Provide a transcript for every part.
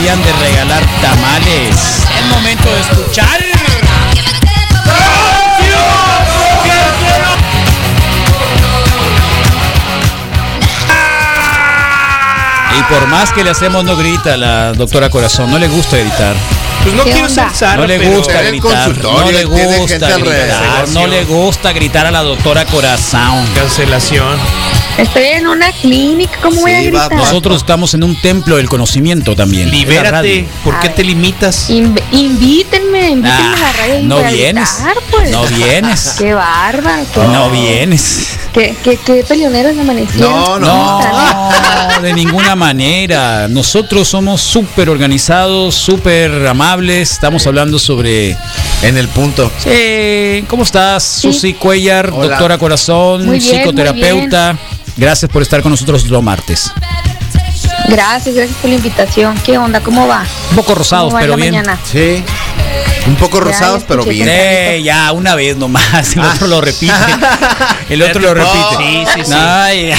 de regalar tamales. Es momento de escuchar. Y por más que le hacemos no grita la doctora Corazón, no le gusta gritar. Pues no ¿Qué quiero censar, No le gusta gritar, no le gusta gritar, no le gusta gritar a la doctora Corazón. Cancelación. Estoy en una clínica, ¿cómo voy a Sí, va-? Nosotros estamos en un templo del conocimiento también. Libérate. radio. ¿Por qué te limitas? Inv- invítenme, invítenme Ah, a la radio y no vienes, gritar, pues. no vienes. Qué bárbaro. Qué, No vienes. qué, qué, qué peleoneros amanecieron. No, No, Están- de ninguna manera. Nosotros somos súper organizados, súper amables. Estamos hablando sobre... En el punto. Sí, ¿Cómo estás? Susi Cuellar, Hola. doctora Corazón, Muy bien, psicoterapeuta. Gracias por estar con nosotros los martes. Gracias, gracias por la invitación. ¿Qué onda? ¿Cómo va? Un poco rosados, ¿Cómo va pero bien. mañana? Sí. Un poco Ya, rosados, pero bien. Eh, ya, una vez nomás. El Ah. otro lo repite. El otro lo repite. Sí, sí, sí.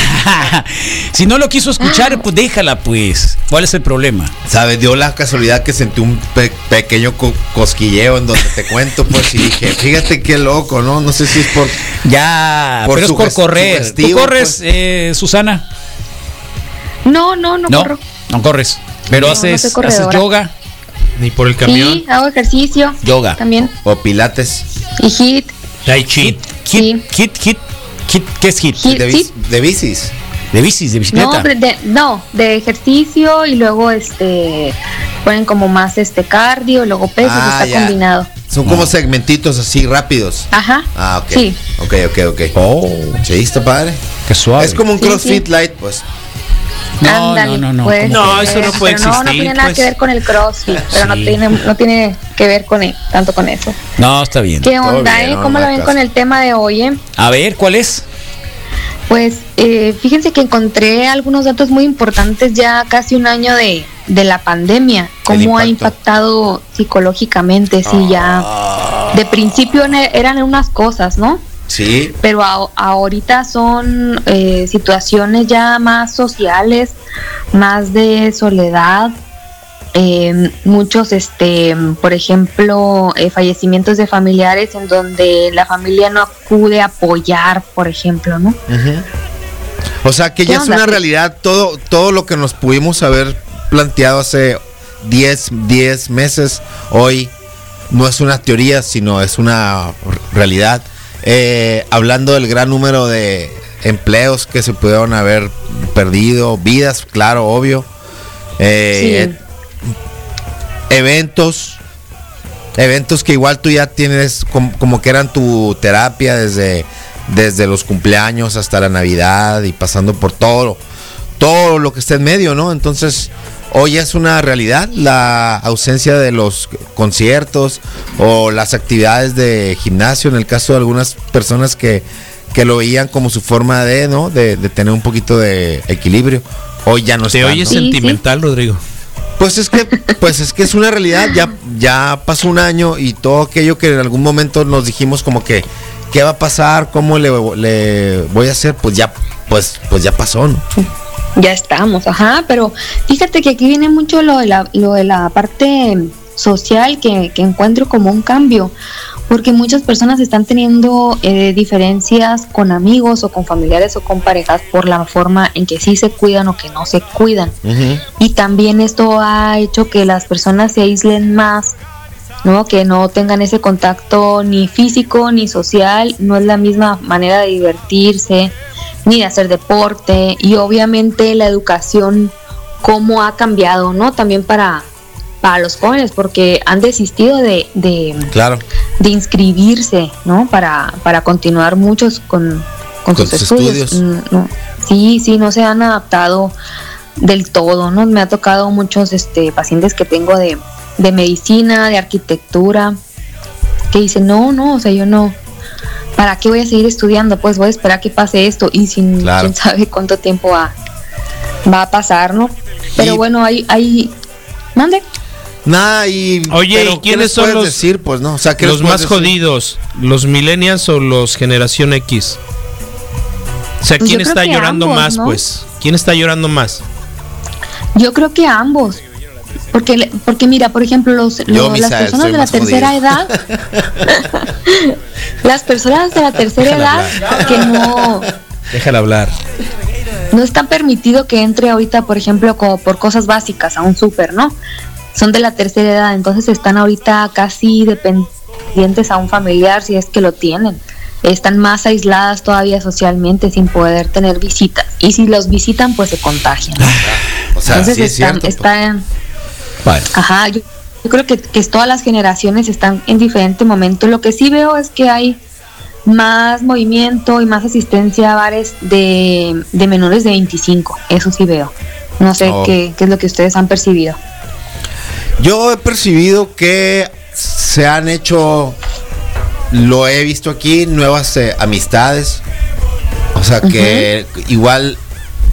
Si no lo quiso escuchar, pues déjala, pues. ¿Cuál es el problema? ¿Sabes? Dio la casualidad que sentí un pe- pequeño co- cosquilleo en donde te cuento, pues, y dije, fíjate qué loco, ¿no? No sé si es por... Ya, Por pero es por correr. ¿Tú corres, pues. eh, Susana? No, no, no, No, corro. no corres. Pero No, haces, haces yoga. Ni por el camión. Sí, hago ejercicio. Yoga. También. O pilates. Y hit. Tai chi. Hit, hit, hit, hit, ¿Qué es hit? Hit. De, bis- de bicis. De bicis, de No, bicicleta. de, de- no, de ejercicio y luego este ponen como más este cardio, luego pesos, Ah, está ya. combinado. Son como segmentitos así rápidos. Ajá. Ah, ok. Sí. Ok, ok, ok. Oh, Sí, está padre. qué suave. Es como un Sí, CrossFit sí. light, pues. No, Ándale, no, no, no, puede ¿cómo No, ser, eso no puede pero No, no existir, tiene nada pues. que ver con el CrossFit, pero no tiene no tiene que ver con él, tanto con eso. No, está bien. ¿Qué onda, bien, eh? ¿Cómo hay ven caso. con el tema de hoy, eh? A ver, ¿cuál es? Pues eh, fíjense que encontré algunos datos muy importantes ya casi un año de, de la pandemia, cómo ha impactado psicológicamente, sí, ya de principio eran unas cosas, ¿no? Sí. Pero a- ahorita son eh, situaciones ya más sociales, más de soledad, eh, muchos, este, por ejemplo, eh, fallecimientos de familiares en donde la familia no acude a apoyar, por ejemplo, ¿no? O sea que ¿Qué ya es una realidad todo, todo lo que nos pudimos haber planteado hace 10, 10 meses, hoy no es una teoría, sino es una realidad. Eh, hablando del gran número de empleos que se pudieron haber perdido, vidas, claro, obvio. Eh, Eventos, eventos que igual tú ya tienes como, como que eran tu terapia desde, desde los cumpleaños hasta la Navidad y pasando por todo, todo lo que está en medio, ¿no? Entonces, hoy es una realidad la ausencia de los conciertos o las actividades de gimnasio, en el caso de algunas personas que, que lo veían como su forma de, ¿no? De, de tener un poquito de equilibrio. Hoy ya no Te oyes ¿no? Sí, sentimental, Rodrigo. Pues es que, pues es que es una realidad, ya, ya pasó un año y todo aquello que en algún momento nos dijimos como que, ¿qué va a pasar? ¿Cómo le, le voy a hacer? Pues ya, pues, pues ya pasó, ¿no? Ya estamos, ajá, pero fíjate que aquí viene mucho lo de la, lo de la parte social que, que encuentro como un cambio, porque muchas personas están teniendo eh, diferencias con amigos o con familiares o con parejas por la forma en que sí se cuidan o que no se cuidan. Y también esto ha hecho que las personas se aíslen más, ¿no? Que no tengan ese contacto ni físico ni social, no es la misma manera de divertirse, ni de hacer deporte, y obviamente la educación, cómo ha cambiado, ¿no? También para, para los jóvenes, porque han desistido de, de, Claro. de inscribirse, ¿no? Para, para continuar muchos con, con, Con sus estudios. estudios. Mm, no. Sí, sí, no se han adaptado del todo, ¿no? Me ha tocado muchos este, pacientes que tengo de, de medicina, de arquitectura, que dicen, no, no, o sea, yo no, ¿para qué voy a seguir estudiando? Pues voy a esperar que pase esto y sin Claro. quién sabe cuánto tiempo va, va a pasar, ¿no? Pero Y- bueno, hay, hay, mande. Nada, y. Oye, pero ¿y ¿qué quiénes son puedes los- decir? Pues no, o sea, ¿qué Los más decir? jodidos, los millennials o los generación X. O sea, Pues ¿quién está llorando ambos, más, ¿no? pues? ¿Quién está llorando más? Yo creo que ambos. Porque, porque mira, por ejemplo, los, Yo, las personas de la tercera jodido. edad, las personas de la tercera edad que no, Déjala hablar. no está permitido que entre ahorita, por ejemplo, como por cosas básicas a un súper, ¿no? Son de la tercera edad, entonces están ahorita casi dependientes a un familiar si es que lo tienen. Están más aisladas todavía socialmente sin poder tener visitas. Y si los visitan, pues se contagian. O sea, entonces sí es están, cierto. están Bueno, Ajá, yo, yo creo que, que todas las generaciones están en diferente momento. Lo que sí veo es que hay más movimiento y más asistencia a bares de, de menores de 25. Eso sí veo. No sé Oh. qué, qué es lo que ustedes han percibido. Yo he percibido que se han hecho, lo he visto aquí, nuevas eh, amistades. O sea que igual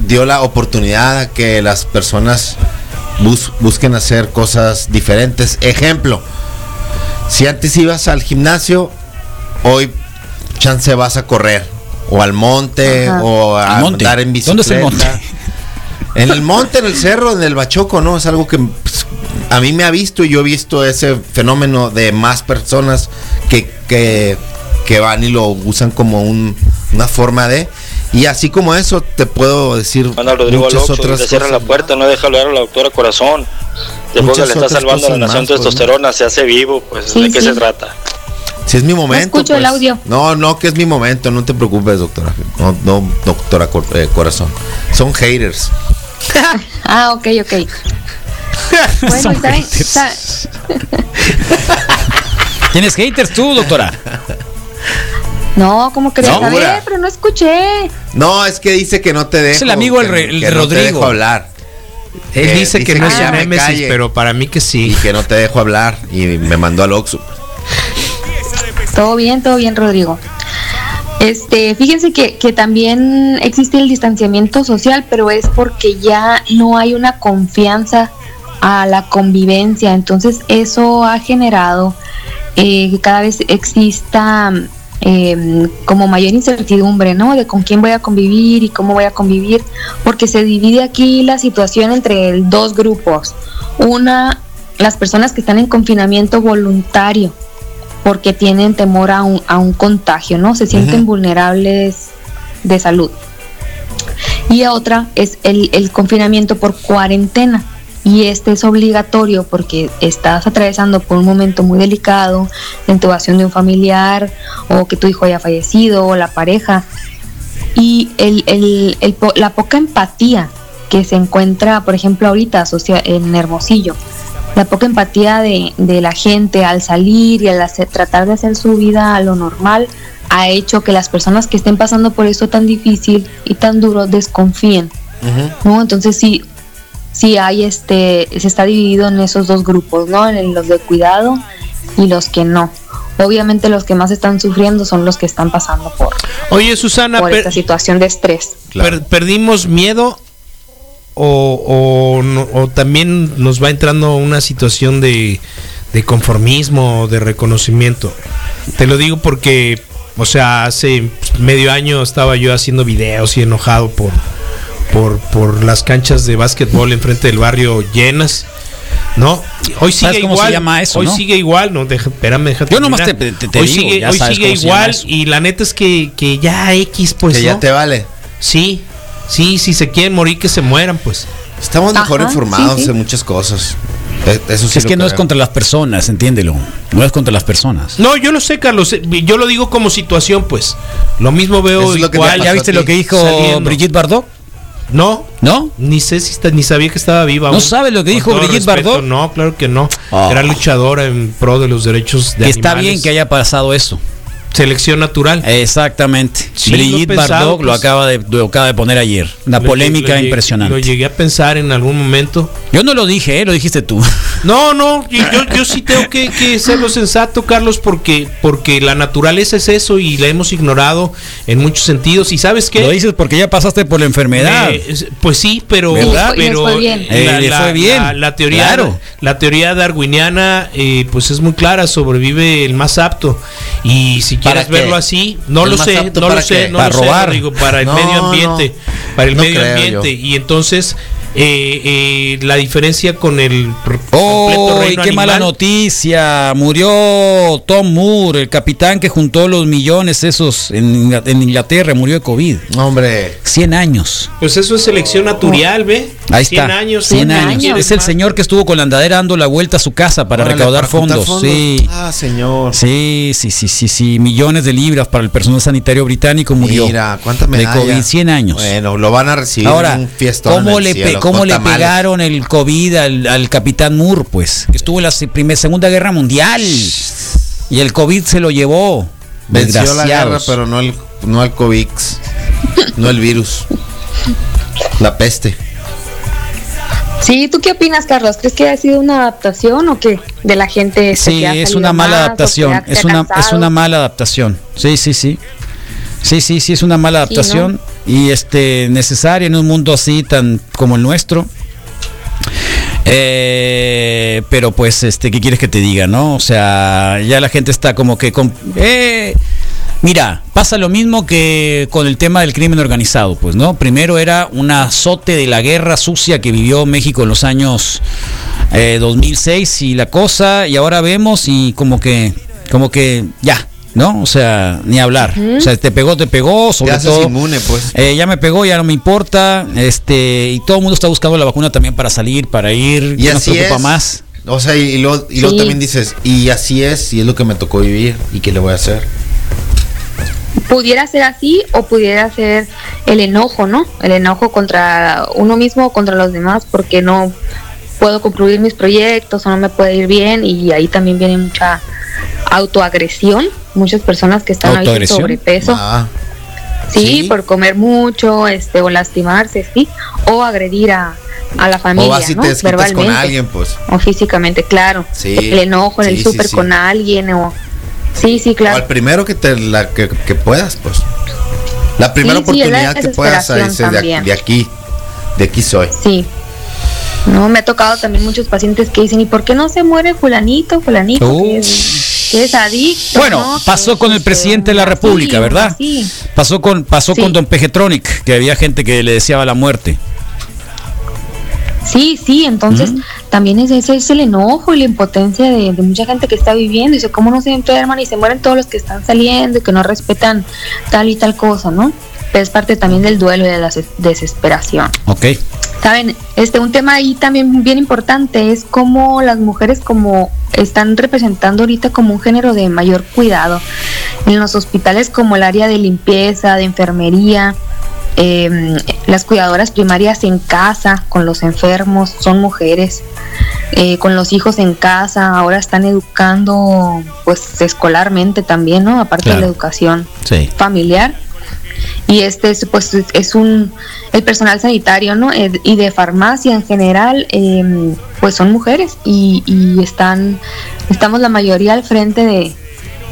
dio la oportunidad a que las personas bus- busquen hacer cosas diferentes. Ejemplo, si antes ibas al gimnasio, hoy chance vas a correr. O al monte, Ajá. o a monte. andar en ¿Dónde es bicicleta. el monte? En el monte, en el cerro, en el bachoco, ¿no? Es algo que pues, a mí me ha visto y yo he visto ese fenómeno de más personas que, que, que van y lo usan como un- una forma de... Y así como eso, te puedo decir a Rodrigo muchas Alonso, otras cierran la puerta, no deja hablar a la doctora Corazón. Después Muchas que le está otras salvando a la nación más, pues, ¿no? testosterona, se hace vivo, pues Sí, ¿de qué sí. se trata? Si es mi momento. escucho el pues. audio. No, no, que es mi momento, no te preocupes, doctora. No, no doctora Cor- eh, Corazón. Son haters. Ah, ok, ok. Bueno, Son haters. ¿tienes haters tú, doctora? No, ¿cómo crees? No, a ver, Bura. pero no escuché. No, es que dice que no te dejo. Es el amigo el que- re- el que no te Rodrigo. dejo hablar. Él Que dice que dice no que némesis, calle. pero para mí que Y sí. que no te dejo hablar. Y me mandó al Oxxo. Todo bien, todo bien, Rodrigo. Este, fíjense que, que también existe el distanciamiento social, pero es porque ya no hay una confianza a la convivencia. Entonces, eso ha generado eh, que cada vez exista eh, como mayor incertidumbre, ¿no? De con quién voy a convivir y cómo voy a convivir, porque se divide aquí la situación entre dos grupos. Una, las personas que están en confinamiento voluntario, porque tienen temor a un, a un contagio, ¿no? Se sienten vulnerables de salud. Y otra es el, el confinamiento por cuarentena. Y este es obligatorio porque estás atravesando por un momento muy delicado, la intubación de un familiar, o que tu hijo haya fallecido, o la pareja. Y el, el- el la poca empatía que se encuentra, por ejemplo, ahorita en Hermosillo, la poca empatía de, de la gente al salir y al hacer- tratar de hacer su vida a lo normal ha hecho que las personas que estén pasando por esto tan difícil y tan duro desconfíen, ¿no? Entonces sí, sí hay este, se está dividido en esos dos grupos, ¿no? En los de cuidado y los que no. Obviamente los que más están sufriendo son los que están pasando por, Oye, Susana, por esta situación de estrés. per- ¿perdimos miedo o, o no- o también nos va entrando una situación de, de conformismo, de reconocimiento? Te lo digo porque, o sea, hace medio año estaba yo haciendo videos y enojado por, por, por las canchas de básquetbol enfrente del barrio llenas. ¿No? Hoy sigue ¿Sabes cómo se igual. llama eso, hoy no? sigue igual. No, deja, espérame, déjate Yo nomás terminar. te- te- te hoy digo, sigue, ya hoy sabes sigue cómo se llama igual. Y la neta es que, que ya X, pues. que ya te vale. Sí, sí, si se quieren morir, que se mueran, pues. Estamos mejor Ajá, informados sí, sí. en muchas cosas. Eh, Eso sí es que no es contra las personas, entiéndelo. No es contra las personas. No, yo lo sé, Carlos. eh, Yo lo digo como situación, pues. Lo mismo veo lo que igual. ¿Ya viste lo que dijo Saliendo. Brigitte Bardot? No, ¿No? ni sé si está, ni sabía que estaba viva. ¿No sabe lo que dijo Brigitte respeto, Bardot? No, claro que no. Oh. Era luchadora en pro de los derechos de Que está animales. bien que haya pasado eso. Selección natural. Exactamente. Sí, Brigitte pensado, Bardot lo acaba de lo acaba de poner ayer. Una polémica llegué- lo llegué- impresionante. Lo llegué a pensar en algún momento. Yo no lo dije, ¿eh? lo dijiste tú. No, no, yo, yo sí tengo que, que ser lo sensato, Carlos, porque, porque la naturaleza es eso y la hemos ignorado en muchos sentidos. ¿Y sabes qué? Lo dices porque ya pasaste por la enfermedad. Eh, es- pues sí, pero, ¿Verdad? Pero fue bien. Eh, la, le la- fue bien. la- la teoría, Claro. la teoría darwiniana, eh, pues es muy clara, sobrevive el más apto. Y si ¿Para qué? verlo así, no ¿El lo sé, no lo para sé, no Para lo sé, robar. Rodrigo, para el No, medio ambiente, no. para el No medio ambiente. yo. Y entonces eh, eh, la diferencia con el ¡Oh! completo reino ¡Qué mala noticia! Murió Tom Moore, el capitán que juntó los millones esos en Inglaterra, murió de COVID. Hombre. 100 años. Pues eso es selección natural, ¿ve? Ahí 100 está. años. 100 100 años. años. Es el señor que estuvo con la andadera dando la vuelta a su casa para Órale, recaudar para fondos. Sí. Ah, señor. Sí, sí, sí, sí, sí. Millones de libras para el personal sanitario británico murió. Mira, cuántas de medallas. COVID, 100 años. Bueno, lo van a recibir Ahora, en un fiestón. ¿cómo en le, el pe- cielo, cómo le pegaron el COVID al, al capitán Moore? Pues que estuvo en la primer, Segunda Guerra Mundial y el COVID se lo llevó. Venció la guerra, pero no el, no el COVID. no el virus. La peste. Sí, ¿tú qué opinas, Carlos? ¿Crees que ha sido una adaptación o qué? De la gente. Sí, es una mala más, adaptación. Es una, es una mala adaptación. Sí, sí, sí. Sí, sí, sí, es una mala Sí, adaptación y este necesaria en un mundo así tan como el nuestro. Eh, pero pues, este, ¿qué quieres que te diga, no? O sea, ya la gente está como que, con- eh, mira, pasa lo mismo que con el tema del crimen organizado, pues, ¿no? Primero era un azote de la guerra sucia que vivió México en los años eh, 2006 y la cosa, y ahora vemos y como que, como que ya, ¿no? O sea, ni hablar. O sea, te pegó, te pegó, sobre Te haces todo. inmune, pues. Eh, ya me pegó, ya no me importa. Este, y todo el mundo está buscando la vacuna también para salir, para ir. Y ya nos así preocupa es. más. O sea, y, luego, y luego Sí. también dices, y así es, y es lo que me tocó vivir, y qué le voy a hacer. Pudiera ser así o pudiera ser el enojo, ¿no? El enojo contra uno mismo o contra los demás porque no puedo concluir mis proyectos o no me puede ir bien y ahí también viene mucha autoagresión, muchas personas que están ahí sobrepeso, Ah, sí, sí. por comer mucho, este o lastimarse, sí, o agredir a, a la familia, o vas y ¿no? te desquitas con Verbalmente alguien, pues. o físicamente, claro. Sí, El enojo en sí, el sí, súper sí. con alguien o sí, sí, O claro. al primero que te la que, que puedas, pues. La primera Sí, sí, la oportunidad que puedas dices, de, aquí- de aquí, de aquí soy. Sí. No, me ha tocado también muchos pacientes que dicen, ¿y por qué no se muere fulanito, fulanito? Uh. Que, es, que es adicto. Bueno, ¿no? pasó Que con el es, presidente de la República, ¿verdad? así. Pasó con, pasó Sí. con Don Pejetronic, que había gente que le deseaba la muerte. Sí, sí, entonces. También es, ese es el enojo y la impotencia de, de mucha gente que está viviendo. Dice, ¿cómo no se enferman y se mueren todos los que están saliendo y que no respetan tal y tal cosa, ¿no? Pero es parte también del duelo y de la des- desesperación. Ok. Saben, este un tema ahí también bien importante es cómo las mujeres como están representando ahorita como un género de mayor cuidado en los hospitales como el área de limpieza, de enfermería, eh, las cuidadoras primarias en casa con los enfermos son mujeres, eh, con los hijos en casa, ahora están educando pues escolarmente también, ¿no? Aparte de la educación Sí. familiar y este es, pues es- un el personal sanitario no Eh, y de farmacia en general eh, pues son mujeres y, y están estamos la mayoría al frente de,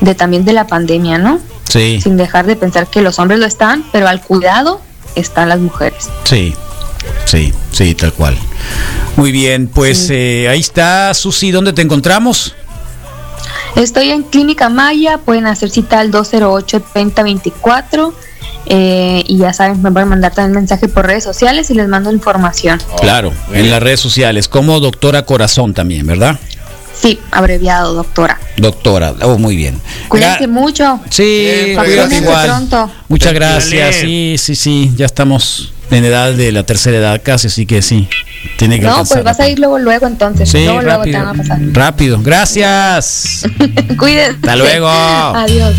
de también de la pandemia no Sí. sin dejar de pensar que los hombres lo están pero al cuidado están las mujeres Sí, sí, sí, tal cual. Muy bien, pues Sí. eh, ahí está, Susi, ¿dónde te encontramos? estoy en Clínica Maya pueden hacer cita al 208 3024 eh, y ya saben me pueden mandar también mensaje por redes sociales y les mando información claro, en las redes sociales, como Doctora Corazón también, ¿verdad? Sí abreviado doctora Doctora, oh, muy bien. Cuídense mucho. Sí, igual. pronto. Muchas gracias. Sí, sí, sí. Ya estamos en edad de la tercera edad casi, así que sí. Tiene que No, alcanzar pues vas a ir luego, luego entonces. Sí, luego, luego te van a pasar. Rápido. Gracias. Cuídense. Hasta luego. Adiós.